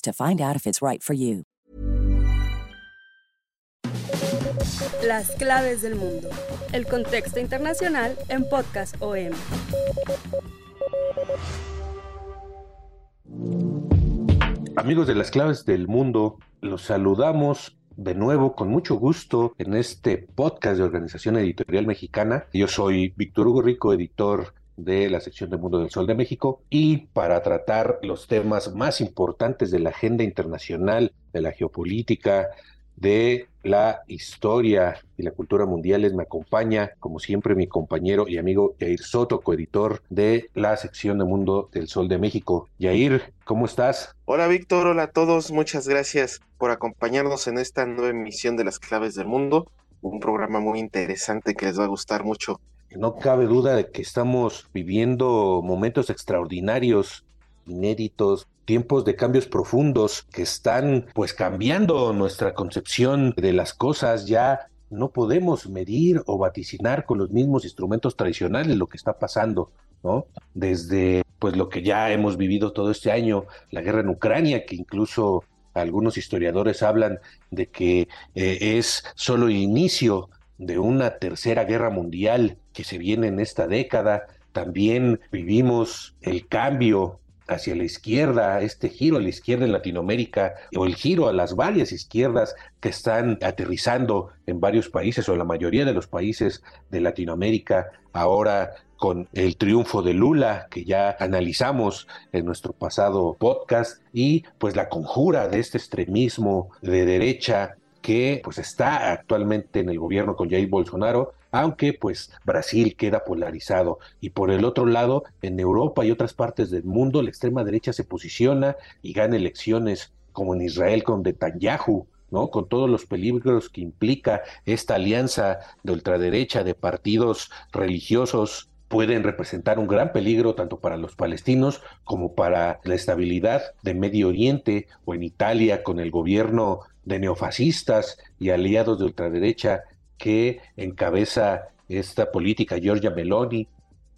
to find out if it's right for you. Las claves del mundo. El contexto internacional en Podcast OM. Amigos de las claves del mundo, los saludamos de nuevo con mucho gusto en este podcast de Organización Editorial Mexicana. Yo soy Víctor Hugo Rico, editor de la sección de Mundo del Sol de México y para tratar los temas más importantes de la agenda internacional, de la geopolítica, de la historia y la cultura mundiales me acompaña, como siempre, mi compañero y amigo Yair Soto, coeditor de la sección de Mundo del Sol de México. Yair, ¿cómo estás? Hola Víctor, hola a todos, muchas gracias por acompañarnos en esta nueva emisión de las claves del mundo, un programa muy interesante que les va a gustar mucho no cabe duda de que estamos viviendo momentos extraordinarios, inéditos, tiempos de cambios profundos que están pues cambiando nuestra concepción de las cosas. Ya no podemos medir o vaticinar con los mismos instrumentos tradicionales lo que está pasando, ¿no? Desde pues lo que ya hemos vivido todo este año, la guerra en Ucrania, que incluso algunos historiadores hablan de que eh, es solo inicio de una tercera guerra mundial que se viene en esta década. También vivimos el cambio hacia la izquierda, este giro a la izquierda en Latinoamérica, o el giro a las varias izquierdas que están aterrizando en varios países o la mayoría de los países de Latinoamérica, ahora con el triunfo de Lula, que ya analizamos en nuestro pasado podcast, y pues la conjura de este extremismo de derecha que pues está actualmente en el gobierno con Jair Bolsonaro, aunque pues Brasil queda polarizado y por el otro lado en Europa y otras partes del mundo la extrema derecha se posiciona y gana elecciones como en Israel con Netanyahu, ¿no? Con todos los peligros que implica esta alianza de ultraderecha de partidos religiosos pueden representar un gran peligro tanto para los palestinos como para la estabilidad de Medio Oriente o en Italia con el gobierno de neofascistas y aliados de ultraderecha que encabeza esta política Giorgia Meloni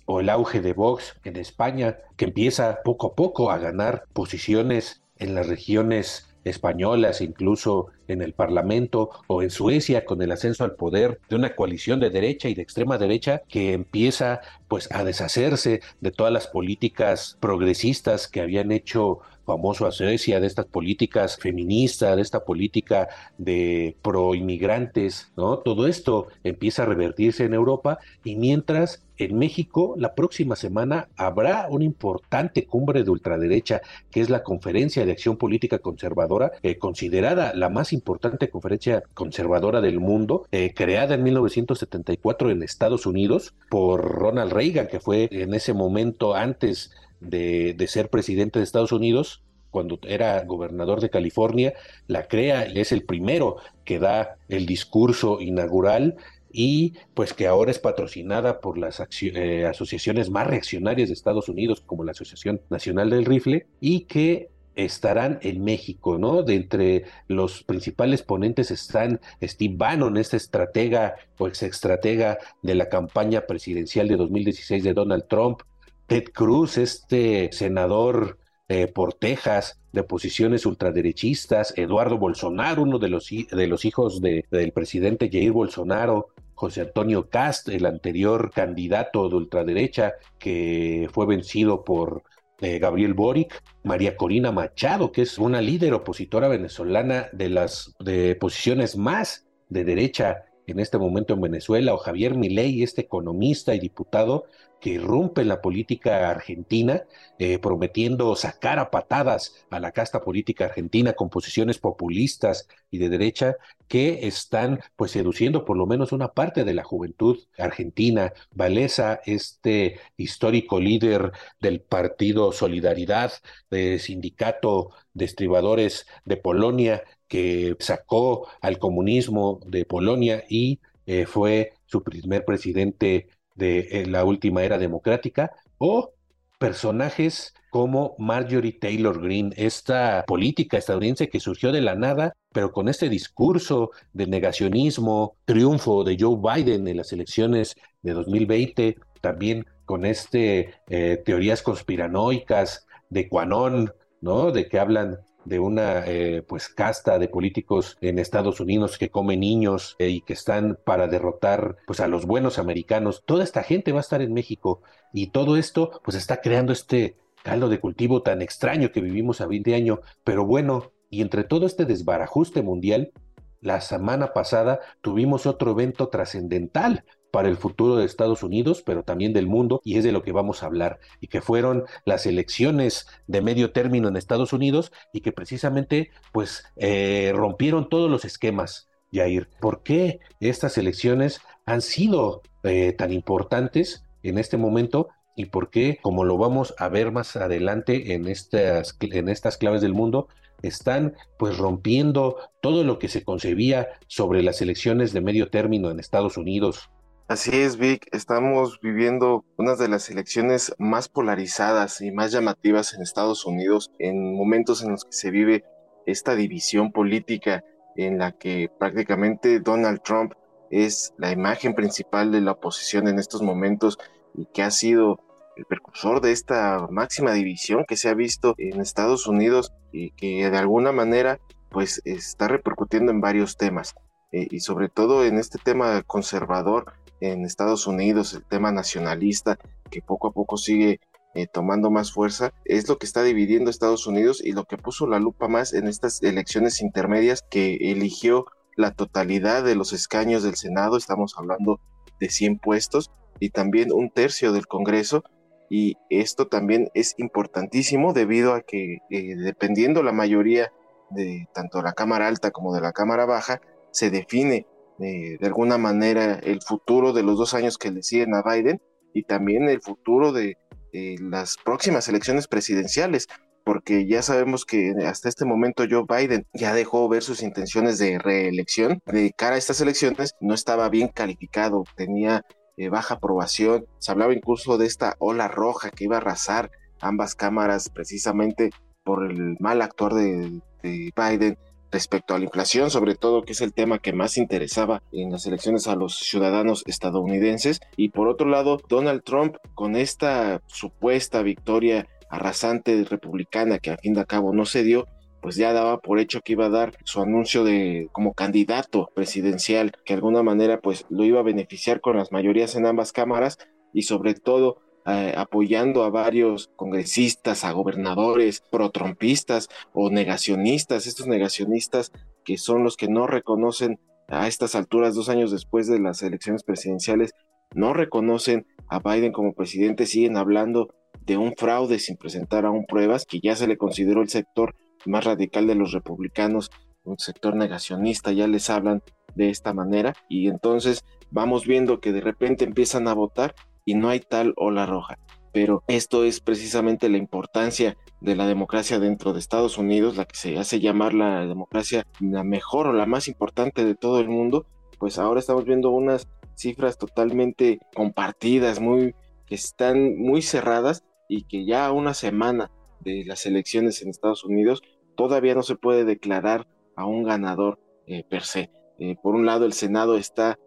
o el auge de Vox en España, que empieza poco a poco a ganar posiciones en las regiones españolas, incluso en el Parlamento o en Suecia con el ascenso al poder de una coalición de derecha y de extrema derecha que empieza pues a deshacerse de todas las políticas progresistas que habían hecho famoso a Suecia, de estas políticas feministas, de esta política de pro inmigrantes, ¿no? Todo esto empieza a revertirse en Europa y mientras en México la próxima semana habrá una importante cumbre de ultraderecha que es la Conferencia de Acción Política Conservadora, eh, considerada la más importante conferencia conservadora del mundo, eh, creada en 1974 en Estados Unidos por Ronald Reagan, que fue en ese momento antes de, ser presidente de Estados Unidos, cuando era gobernador de California, la crea, es el primero que da el discurso inaugural y pues que ahora es patrocinada por las eh, asociaciones más reaccionarias de Estados Unidos, como la Asociación Nacional del Rifle, y que estarán en México, ¿no? De entre los principales ponentes están Steve Bannon, este estratega o ex estratega de la campaña presidencial de 2016 de Donald Trump, Ted Cruz, este senador eh, por Texas de posiciones ultraderechistas, Eduardo Bolsonaro, uno de los, de los hijos de, del presidente Jair Bolsonaro, José Antonio Cast, el anterior candidato de ultraderecha que fue vencido por eh, Gabriel Boric, María Corina Machado, que es una líder opositora venezolana de las de posiciones más de derecha en este momento en Venezuela, o Javier Milei, este economista y diputado que irrumpe la política argentina, eh, prometiendo sacar a patadas a la casta política argentina con posiciones populistas y de derecha que están pues seduciendo por lo menos una parte de la juventud argentina. Valesa, este histórico líder del partido Solidaridad, de sindicato de estribadores de Polonia, que sacó al comunismo de Polonia y eh, fue su primer presidente de eh, la última era democrática, o personajes como Marjorie Taylor Greene, esta política estadounidense que surgió de la nada, pero con este discurso de negacionismo, triunfo de Joe Biden en las elecciones de 2020, también con este eh, teorías conspiranoicas de Quanon, ¿no? De que hablan de una eh, pues casta de políticos en Estados Unidos que comen niños eh, y que están para derrotar pues a los buenos americanos. Toda esta gente va a estar en México y todo esto pues está creando este caldo de cultivo tan extraño que vivimos a 20 años, pero bueno, y entre todo este desbarajuste mundial, la semana pasada tuvimos otro evento trascendental para el futuro de Estados Unidos, pero también del mundo, y es de lo que vamos a hablar, y que fueron las elecciones de medio término en Estados Unidos y que precisamente pues eh, rompieron todos los esquemas. Yair, ¿por qué estas elecciones han sido eh, tan importantes en este momento y por qué, como lo vamos a ver más adelante en estas, en estas claves del mundo, están pues rompiendo todo lo que se concebía sobre las elecciones de medio término en Estados Unidos? Así es, Vic. Estamos viviendo una de las elecciones más polarizadas y más llamativas en Estados Unidos, en momentos en los que se vive esta división política en la que prácticamente Donald Trump es la imagen principal de la oposición en estos momentos y que ha sido el precursor de esta máxima división que se ha visto en Estados Unidos y que de alguna manera pues está repercutiendo en varios temas eh, y sobre todo en este tema conservador en Estados Unidos, el tema nacionalista que poco a poco sigue eh, tomando más fuerza, es lo que está dividiendo Estados Unidos y lo que puso la lupa más en estas elecciones intermedias que eligió la totalidad de los escaños del Senado, estamos hablando de 100 puestos y también un tercio del Congreso y esto también es importantísimo debido a que eh, dependiendo la mayoría de tanto la Cámara Alta como de la Cámara Baja, se define de alguna manera el futuro de los dos años que le siguen a Biden y también el futuro de, las próximas elecciones presidenciales, porque ya sabemos que hasta este momento Joe Biden ya dejó ver sus intenciones de reelección. De cara a estas elecciones no estaba bien calificado, tenía eh, baja aprobación, se hablaba incluso de esta ola roja que iba a arrasar ambas cámaras precisamente por el mal actuar de Biden respecto a la inflación, sobre todo que es el tema que más interesaba en las elecciones a los ciudadanos estadounidenses. Y por otro lado, Donald Trump con esta supuesta victoria arrasante republicana que al fin de cabo no se dio, pues ya daba por hecho que iba a dar su anuncio de como candidato presidencial, que de alguna manera pues lo iba a beneficiar con las mayorías en ambas cámaras y sobre todo eh, apoyando a varios congresistas, a gobernadores pro-trumpistas o negacionistas, estos negacionistas que son los que no reconocen a estas alturas, dos años después de las elecciones presidenciales, no reconocen a Biden como presidente, siguen hablando de un fraude sin presentar aún pruebas, que ya se le consideró el sector más radical de los republicanos, un sector negacionista, ya les hablan de esta manera, y entonces vamos viendo que de repente empiezan a votar y no hay tal ola roja. Pero esto es precisamente la importancia de la democracia dentro de Estados Unidos, la que se hace llamar la democracia la mejor o la más importante de todo el mundo, pues ahora estamos viendo unas cifras totalmente compartidas, muy que están muy cerradas y que ya una semana de las elecciones en Estados Unidos todavía no se puede declarar a un ganador eh, per se. Eh, por un lado, el Senado está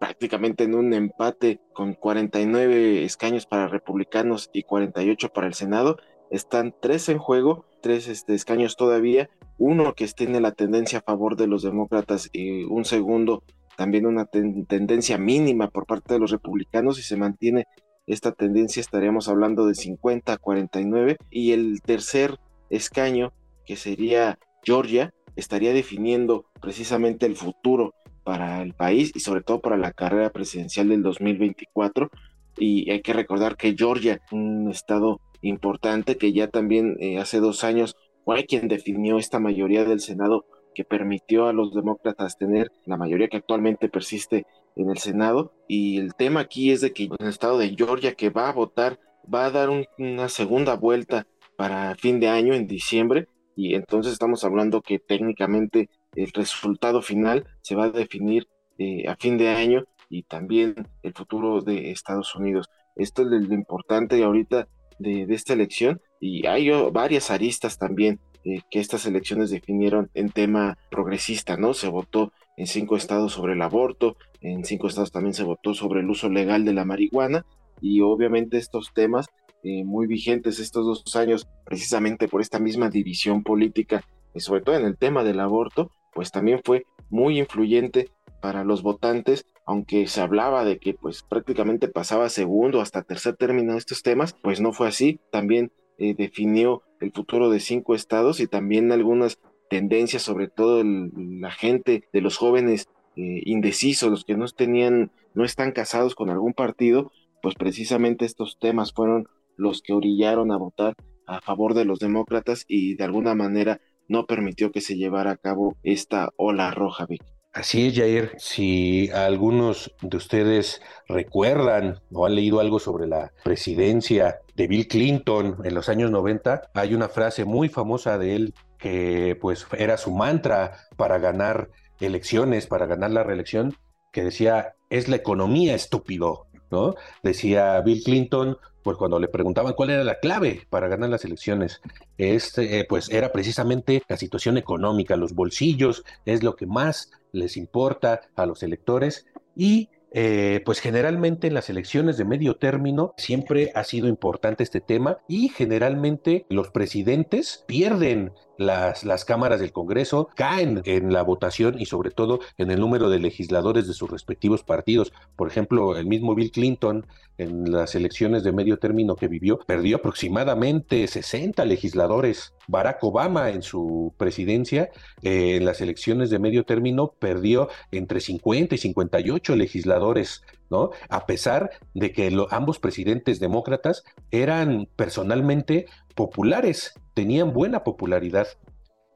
prácticamente en un empate con 49 escaños para republicanos y 48 para el Senado. Están tres en juego, tres este, escaños todavía, uno que tiene la tendencia a favor de los demócratas y un segundo también una tendencia mínima por parte de los republicanos y se mantiene esta tendencia estaríamos hablando de 50 a 49 y el tercer escaño, que sería Georgia, estaría definiendo precisamente el futuro para el país y sobre todo para la carrera presidencial del 2024. Y hay que recordar que Georgia, un estado importante que ya también eh, hace dos años fue quien definió esta mayoría del Senado que permitió a los demócratas tener la mayoría que actualmente persiste en el Senado. Y el tema aquí es de que el estado de Georgia que va a votar va a dar una segunda vuelta para fin de año, en diciembre, y entonces estamos hablando que técnicamente el resultado final se va a definir eh, a fin de año y también el futuro de Estados Unidos. Esto es lo, importante ahorita de, esta elección y hay varias aristas también eh, que estas elecciones definieron en tema progresista, ¿no? Se votó en cinco estados sobre el aborto, en cinco estados también se votó sobre el uso legal de la marihuana y obviamente estos temas eh, muy vigentes estos dos años precisamente por esta misma división política y sobre todo en el tema del aborto, pues también fue muy influyente para los votantes, aunque se hablaba de que pues prácticamente pasaba segundo hasta tercer término estos temas, pues no fue así, también eh, definió el futuro de cinco estados y también algunas tendencias, sobre todo la gente de los jóvenes eh, indecisos, los que no tenían, no están casados con algún partido, pues precisamente estos temas fueron los que orillaron a votar a favor de los demócratas y de alguna manera no permitió que se llevara a cabo esta ola roja, Vic. Así es, Jair. Si algunos de ustedes recuerdan o han leído algo sobre la presidencia de Bill Clinton en los años 90, hay una frase muy famosa de él que pues era su mantra para ganar elecciones, para ganar la reelección, que decía, es la economía estúpido, ¿no? Decía Bill Clinton, pues cuando le preguntaban cuál era la clave para ganar las elecciones, este, eh, pues era precisamente la situación económica, los bolsillos es lo que más les importa a los electores y eh, pues generalmente en las elecciones de medio término siempre ha sido importante este tema y generalmente los presidentes pierden las, las cámaras del Congreso caen en la votación y sobre todo en el número de legisladores de sus respectivos partidos. Por ejemplo, el mismo Bill Clinton en las elecciones de medio término que vivió perdió aproximadamente 60 legisladores. Barack Obama en su presidencia eh, en las elecciones de medio término perdió entre 50 y 58 legisladores. ¿no? A pesar de que ambos presidentes demócratas eran personalmente populares, tenían buena popularidad.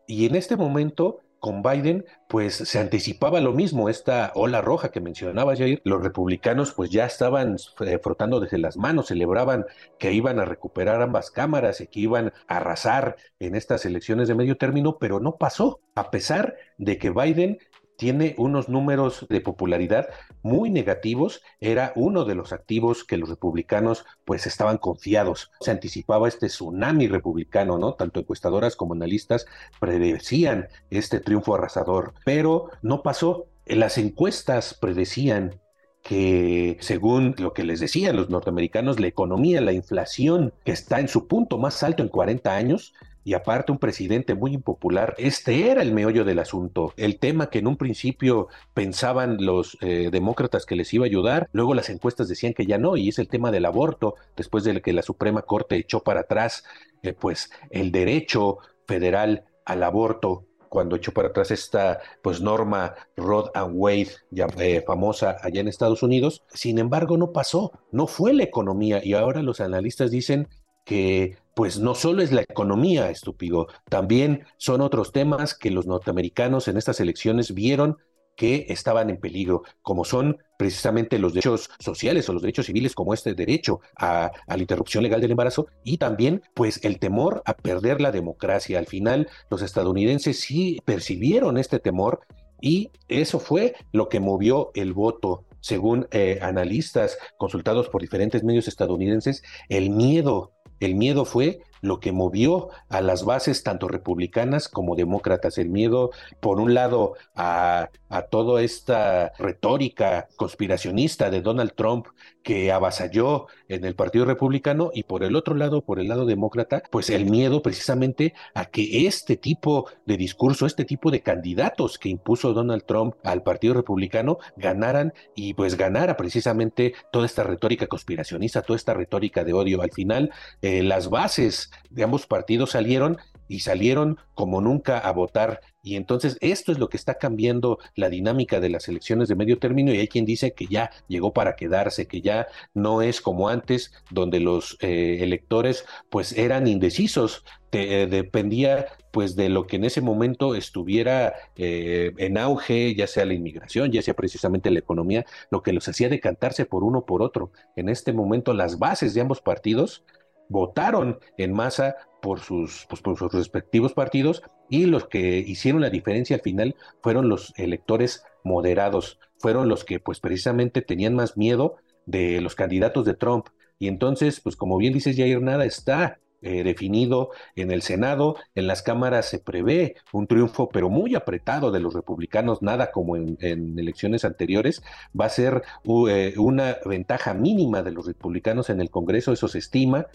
Y en este momento, con Biden, pues se anticipaba lo mismo, esta ola roja que mencionaba Jair, los republicanos pues ya estaban eh, frotando desde las manos, celebraban que iban a recuperar ambas cámaras y que iban a arrasar en estas elecciones de medio término, pero no pasó, a pesar de que Biden tiene unos números de popularidad muy negativos, era uno de los activos que los republicanos pues estaban confiados. Se anticipaba este tsunami republicano, ¿no? Tanto encuestadoras como analistas predecían este triunfo arrasador, pero no pasó. Las encuestas predecían que según lo que les decían los norteamericanos, la economía, la inflación, que está en su punto más alto en 40 años, y aparte un presidente muy impopular. Este era el meollo del asunto. El tema que en un principio pensaban los eh, demócratas que les iba a ayudar, luego las encuestas decían que ya no, y es el tema del aborto, después de que la Suprema Corte echó para atrás eh, pues el derecho federal al aborto cuando echó para atrás esta pues norma Rod and Wade ya, eh, famosa allá en Estados Unidos. Sin embargo, no pasó, no fue la economía y ahora los analistas dicen que pues no solo es la economía, estúpido, también son otros temas que los norteamericanos en estas elecciones vieron que estaban en peligro, como son precisamente los derechos sociales o los derechos civiles, como este derecho a, la interrupción legal del embarazo, y también pues el temor a perder la democracia. Al final, los estadounidenses sí percibieron este temor y eso fue lo que movió el voto. Según eh, analistas consultados por diferentes medios estadounidenses, el miedo el miedo fue lo que movió a las bases tanto republicanas como demócratas. El miedo, por un lado, a, a toda esta retórica conspiracionista de Donald Trump que avasalló en el Partido Republicano y por el otro lado, por el lado demócrata, pues el miedo precisamente a que este tipo de discurso, este tipo de candidatos que impuso Donald Trump al Partido Republicano ganaran y pues ganara precisamente toda esta retórica conspiracionista, toda esta retórica de odio. Al final, eh, las bases de ambos partidos salieron y salieron como nunca a votar. Y entonces esto es lo que está cambiando la dinámica de las elecciones de medio término y hay quien dice que ya llegó para quedarse, que ya no es como antes, donde los eh, electores pues eran indecisos, eh, dependía pues de lo que en ese momento estuviera eh, en auge, ya sea la inmigración, ya sea precisamente la economía, lo que los hacía decantarse por uno por otro. En este momento las bases de ambos partidos votaron en masa por sus, pues, por sus respectivos partidos y los que hicieron la diferencia al final fueron los electores moderados, fueron los que pues precisamente tenían más miedo de los candidatos de Trump. Y entonces, pues como bien dices, Jair, nada está eh, definido en el Senado, en las cámaras se prevé un triunfo, pero muy apretado de los republicanos, nada como en, elecciones anteriores, va a ser eh, una ventaja mínima de los republicanos en el Congreso, eso se estima,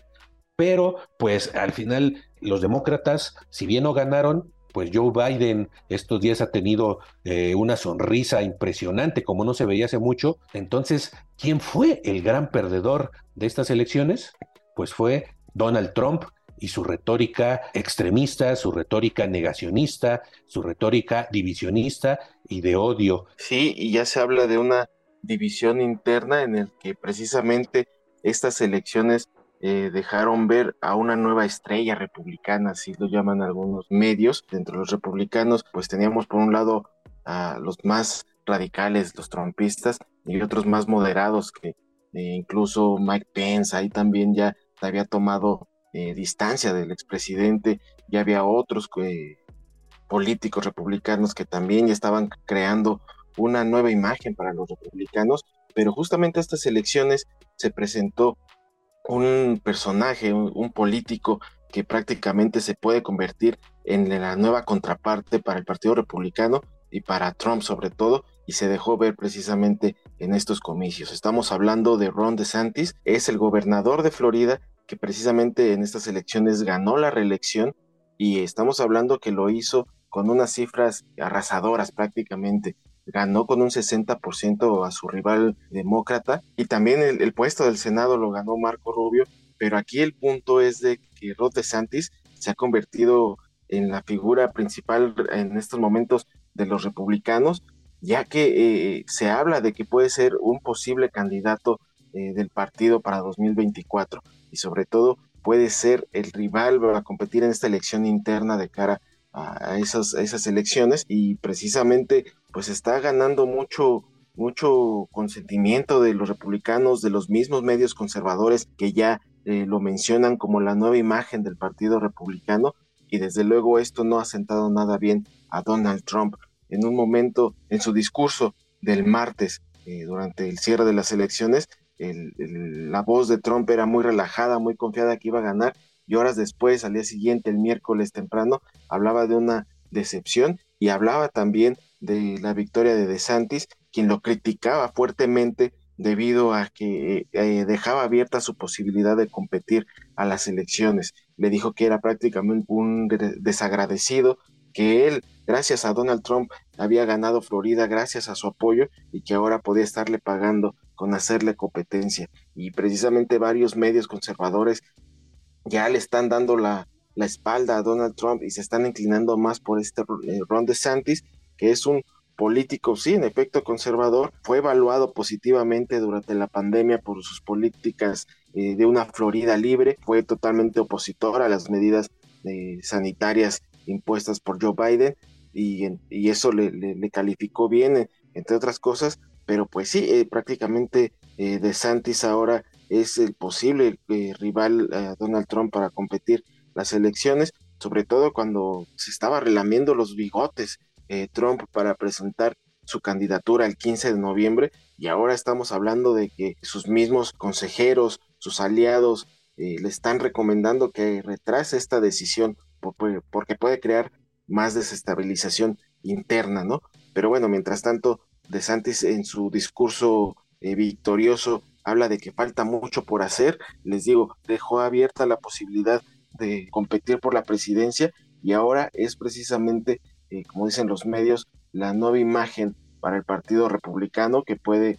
pero pues al final los demócratas, si bien no ganaron, pues Joe Biden estos días ha tenido eh, una sonrisa impresionante, como no se veía hace mucho. Entonces, ¿quién fue el gran perdedor de estas elecciones? Pues fue Donald Trump y su retórica extremista, su retórica negacionista, su retórica divisionista y de odio. Sí, y ya se habla de una división interna en el que precisamente estas elecciones eh, dejaron ver a una nueva estrella republicana, así lo llaman algunos medios. Dentro de los republicanos, pues teníamos por un lado a los más radicales, los trompistas, y otros más moderados, que eh, incluso Mike Pence ahí también ya había tomado eh, distancia del expresidente, ya había otros políticos republicanos que también ya estaban creando una nueva imagen para los republicanos, pero justamente estas elecciones se presentó un personaje, un, político que prácticamente se puede convertir en la nueva contraparte para el Partido Republicano y para Trump sobre todo, y se dejó ver precisamente en estos comicios. Estamos hablando de Ron DeSantis, es el gobernador de Florida que precisamente en estas elecciones ganó la reelección y estamos hablando que lo hizo con unas cifras arrasadoras prácticamente ganó con un 60% a su rival demócrata y también el, puesto del Senado lo ganó Marco Rubio, pero aquí el punto es de que Rod DeSantis se ha convertido en la figura principal en estos momentos de los republicanos, ya que eh, se habla de que puede ser un posible candidato eh, del partido para 2024 y sobre todo puede ser el rival para competir en esta elección interna de cara a esas, esas elecciones y precisamente pues está ganando mucho mucho consentimiento de los republicanos, de los mismos medios conservadores que ya eh, lo mencionan como la nueva imagen del Partido Republicano y desde luego esto no ha sentado nada bien a Donald Trump. En un momento, en su discurso del martes, eh, durante el cierre de las elecciones, la voz de Trump era muy relajada, muy confiada que iba a ganar y horas después, al día siguiente, el miércoles temprano, hablaba de una decepción y hablaba también de la victoria de DeSantis, quien lo criticaba fuertemente debido a que eh, dejaba abierta su posibilidad de competir a las elecciones. Le dijo que era prácticamente un desagradecido, que él, gracias a Donald Trump, había ganado Florida gracias a su apoyo y que ahora podía estarle pagando con hacerle competencia. Y precisamente varios medios conservadores ya le están dando la, la espalda a Donald Trump y se están inclinando más por este eh, Ron DeSantis, que es un político, sí, en efecto conservador, fue evaluado positivamente durante la pandemia por sus políticas eh, de una Florida libre, fue totalmente opositor a las medidas eh, sanitarias impuestas por Joe Biden y, eso le, calificó bien, eh, entre otras cosas, pero pues sí, prácticamente DeSantis ahora es el posible rival a Donald Trump para competir las elecciones, sobre todo cuando se estaba relamiendo los bigotes eh, Trump para presentar su candidatura el 15 de noviembre y ahora estamos hablando de que sus mismos consejeros, sus aliados eh, le están recomendando que retrase esta decisión porque puede crear más desestabilización interna, ¿no? Pero bueno, mientras tanto, De Santis en su discurso eh, victorioso habla de que falta mucho por hacer. Les digo, dejó abierta la posibilidad de competir por la presidencia y ahora es precisamente, eh, como dicen los medios, la nueva imagen para el Partido Republicano que puede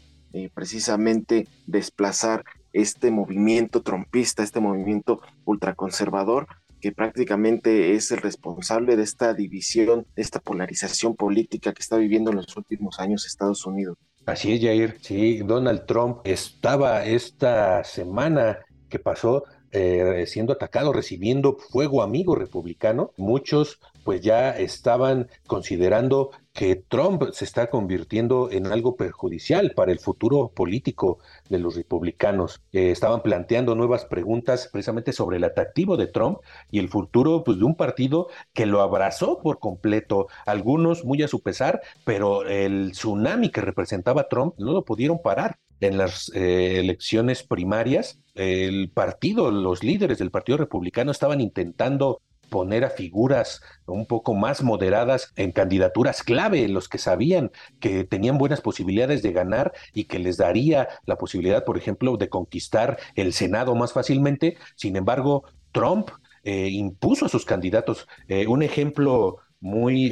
precisamente desplazar este movimiento trompista, este movimiento ultraconservador, que prácticamente es el responsable de esta división, de esta polarización política que está viviendo en los últimos años Estados Unidos. Así es, Jair. Sí, Donald Trump estaba esta semana que pasó eh, siendo atacado, recibiendo fuego amigo republicano. Muchos pues ya estaban considerando que Trump se está convirtiendo en algo perjudicial para el futuro político de los republicanos. Eh, estaban planteando nuevas preguntas precisamente sobre el atractivo de Trump y el futuro pues, de un partido que lo abrazó por completo, algunos muy a su pesar, pero el tsunami que representaba Trump no lo pudieron parar en las eh, elecciones primarias, el partido, los líderes del Partido Republicano estaban intentando poner a figuras un poco más moderadas en candidaturas clave, los que sabían que tenían buenas posibilidades de ganar y que les daría la posibilidad, por ejemplo, de conquistar el Senado más fácilmente. Sin embargo, Trump eh, impuso a sus candidatos. Eh, un ejemplo muy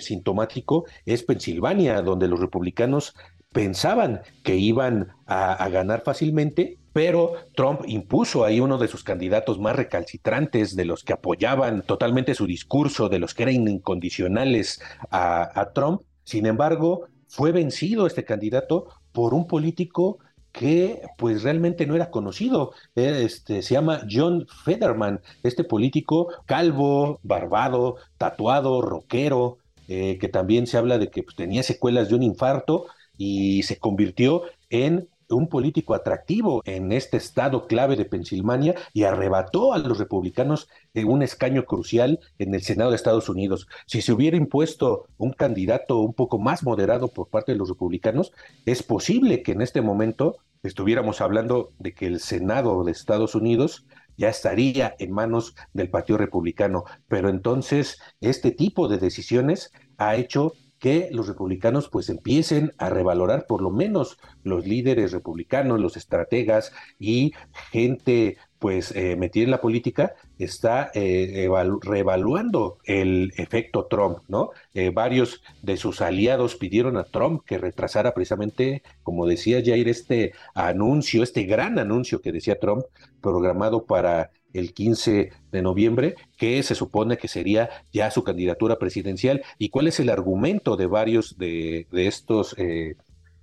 sintomático es Pensilvania, donde los republicanos pensaban que iban a, ganar fácilmente, pero Trump impuso ahí uno de sus candidatos más recalcitrantes, de los que apoyaban totalmente su discurso, de los que eran incondicionales a, Trump. Sin embargo, fue vencido este candidato por un político que pues realmente no era conocido. Este, se llama John Federman, este político calvo, barbado, tatuado, rockero, eh, que también se habla de que pues, tenía secuelas de un infarto y se convirtió en un político atractivo en este estado clave de Pensilvania y arrebató a los republicanos un escaño crucial en el Senado de Estados Unidos. Si se hubiera impuesto un candidato un poco más moderado por parte de los republicanos, es posible que en este momento estuviéramos hablando de que el Senado de Estados Unidos ya estaría en manos del Partido Republicano. Pero entonces este tipo de decisiones ha hecho que los republicanos pues empiecen a revalorar por lo menos los líderes republicanos, los estrategas y gente pues eh, metida en la política está eh, reevaluando el efecto Trump, ¿no? Eh, varios de sus aliados pidieron a Trump que retrasara precisamente, como decía Jair, este anuncio, este gran anuncio que decía Trump, programado para el 15 de noviembre, que se supone que sería ya su candidatura presidencial. ¿Y cuál es el argumento de varios de, estos eh,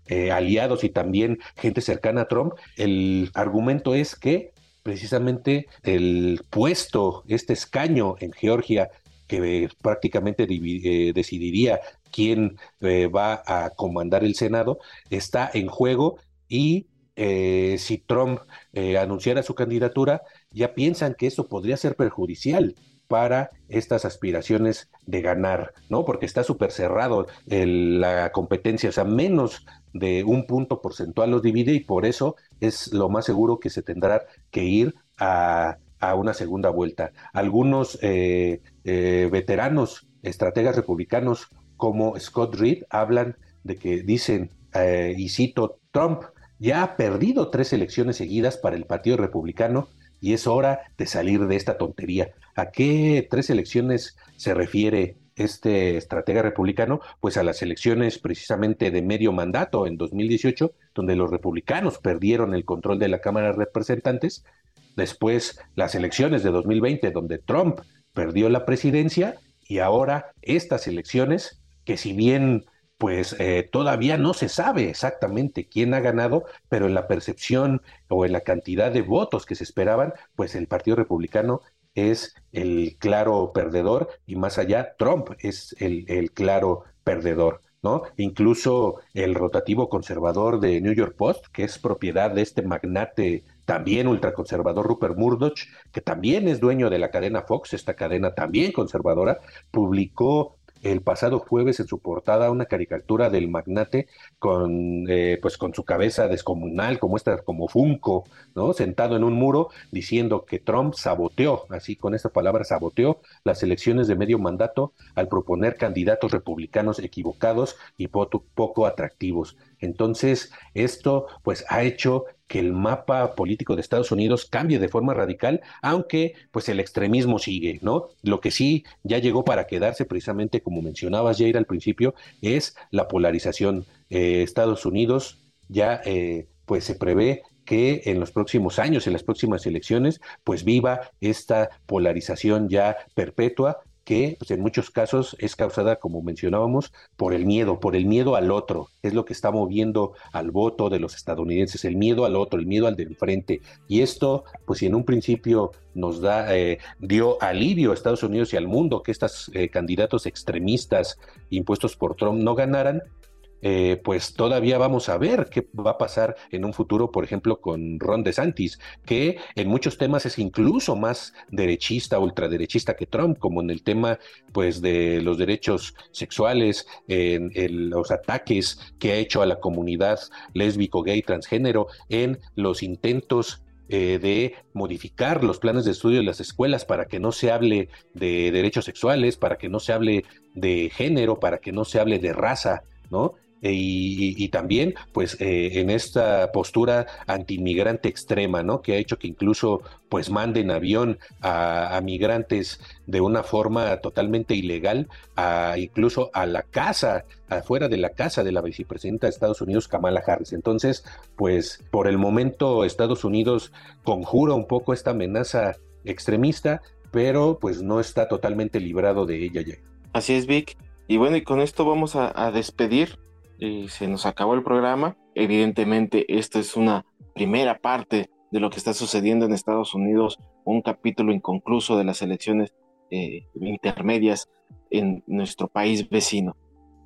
eh, aliados y también gente cercana a Trump? El argumento es que precisamente el puesto, este escaño en Georgia, que prácticamente eh, decidiría quién va a comandar el Senado, está en juego y si Trump anunciara su candidatura, ya piensan que eso podría ser perjudicial para estas aspiraciones de ganar, ¿no? Porque está súper cerrado la competencia, o sea, menos de un punto porcentual los divide y por eso es lo más seguro que se tendrá que ir a, una segunda vuelta. Algunos eh, eh, veteranos, estrategas republicanos como Scott Reed hablan de que dicen, eh, y cito, Trump ya ha perdido tres elecciones seguidas para el Partido Republicano y es hora de salir de esta tontería. ¿A qué tres elecciones se refiere este estratega republicano? Pues a las elecciones precisamente de medio mandato en 2018, donde los republicanos perdieron el control de la Cámara de Representantes, después las elecciones de 2020, donde Trump perdió la presidencia, y ahora estas elecciones, que si bien pues eh, todavía no se sabe exactamente quién ha ganado, pero en la percepción o en la cantidad de votos que se esperaban, pues el Partido Republicano es el claro perdedor y más allá, Trump es el, el claro perdedor. ¿no? Incluso el rotativo conservador de New York Post, que es propiedad de este magnate también ultraconservador Rupert Murdoch, que también es dueño de la cadena Fox, esta cadena también conservadora, publicó el pasado jueves en su portada una caricatura del magnate con, eh, pues con su cabeza descomunal, como esta, como Funko, ¿no? Sentado en un muro diciendo que Trump saboteó, así con esta palabra saboteó las elecciones de medio mandato al proponer candidatos republicanos equivocados y poco atractivos. Entonces, esto pues ha hecho que el mapa político de Estados Unidos cambie de forma radical, aunque pues el extremismo sigue, ¿no? Lo que sí ya llegó para quedarse precisamente como mencionabas Jair al principio es la polarización. Eh, Estados Unidos ya eh, pues se prevé que en los próximos años, en las próximas elecciones, pues viva esta polarización ya perpetua que pues, en muchos casos es causada, como mencionábamos, por el miedo, por el miedo al otro. Es lo que está moviendo al voto de los estadounidenses, el miedo al otro, el miedo al de enfrente. Y esto, pues si en un principio nos da, eh, dio alivio a Estados Unidos y al mundo que estos eh, candidatos extremistas impuestos por Trump no ganaran, eh, pues todavía vamos a ver qué va a pasar en un futuro, por ejemplo, con Ron DeSantis, que en muchos temas es incluso más derechista, ultraderechista que Trump, como en el tema, pues, de los derechos sexuales, en, los ataques que ha hecho a la comunidad lésbico, gay, transgénero, en los intentos eh, de modificar los planes de estudio de las escuelas para que no se hable de derechos sexuales, para que no se hable de género, para que no se hable de raza, ¿no? Y, también pues eh, en esta postura antiinmigrante extrema, ¿no? Que ha hecho que incluso pues manden avión a, migrantes de una forma totalmente ilegal, a, incluso a la casa, afuera de la casa de la vicepresidenta de Estados Unidos, Kamala Harris. Entonces, pues por el momento Estados Unidos conjura un poco esta amenaza extremista, pero pues no está totalmente librado de ella ya. Así es, Vic. Y bueno, y con esto vamos a despedir se nos acabó el programa. Evidentemente, esta es una primera parte de lo que está sucediendo en Estados Unidos, un capítulo inconcluso de las elecciones eh, intermedias en nuestro país vecino.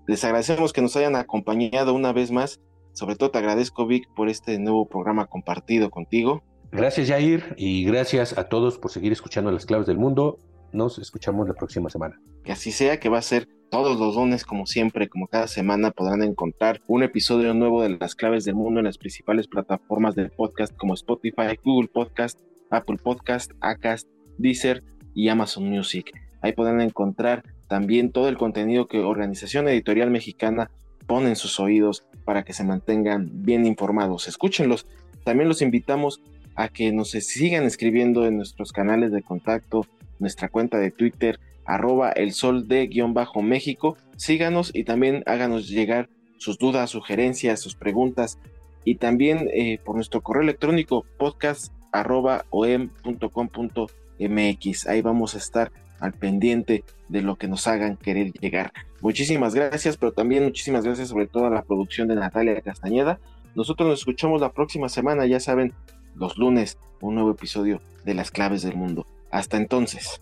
Les agradecemos que nos hayan acompañado una vez más. Sobre todo te agradezco, Vic, por este nuevo programa compartido contigo. Gracias, Jair, y gracias a todos por seguir escuchando las claves del mundo. Nos escuchamos la próxima semana. Que así sea, que va a ser todos los lunes, como siempre, como cada semana, podrán encontrar un episodio nuevo de las claves del mundo en las principales plataformas de podcast como Spotify, Google Podcast, Apple Podcast, Acast, Deezer y Amazon Music. Ahí podrán encontrar también todo el contenido que Organización Editorial Mexicana pone en sus oídos para que se mantengan bien informados. Escúchenlos. También los invitamos a que nos sigan escribiendo en nuestros canales de contacto, nuestra cuenta de Twitter, arroba el sol de guion bajo México. Síganos y también háganos llegar sus dudas, sugerencias, sus preguntas y también eh, por nuestro correo electrónico podcast arroba mx Ahí vamos a estar al pendiente de lo que nos hagan querer llegar. Muchísimas gracias, pero también muchísimas gracias sobre todo a la producción de Natalia Castañeda. Nosotros nos escuchamos la próxima semana, ya saben, los lunes, un nuevo episodio de Las Claves del Mundo. Hasta entonces.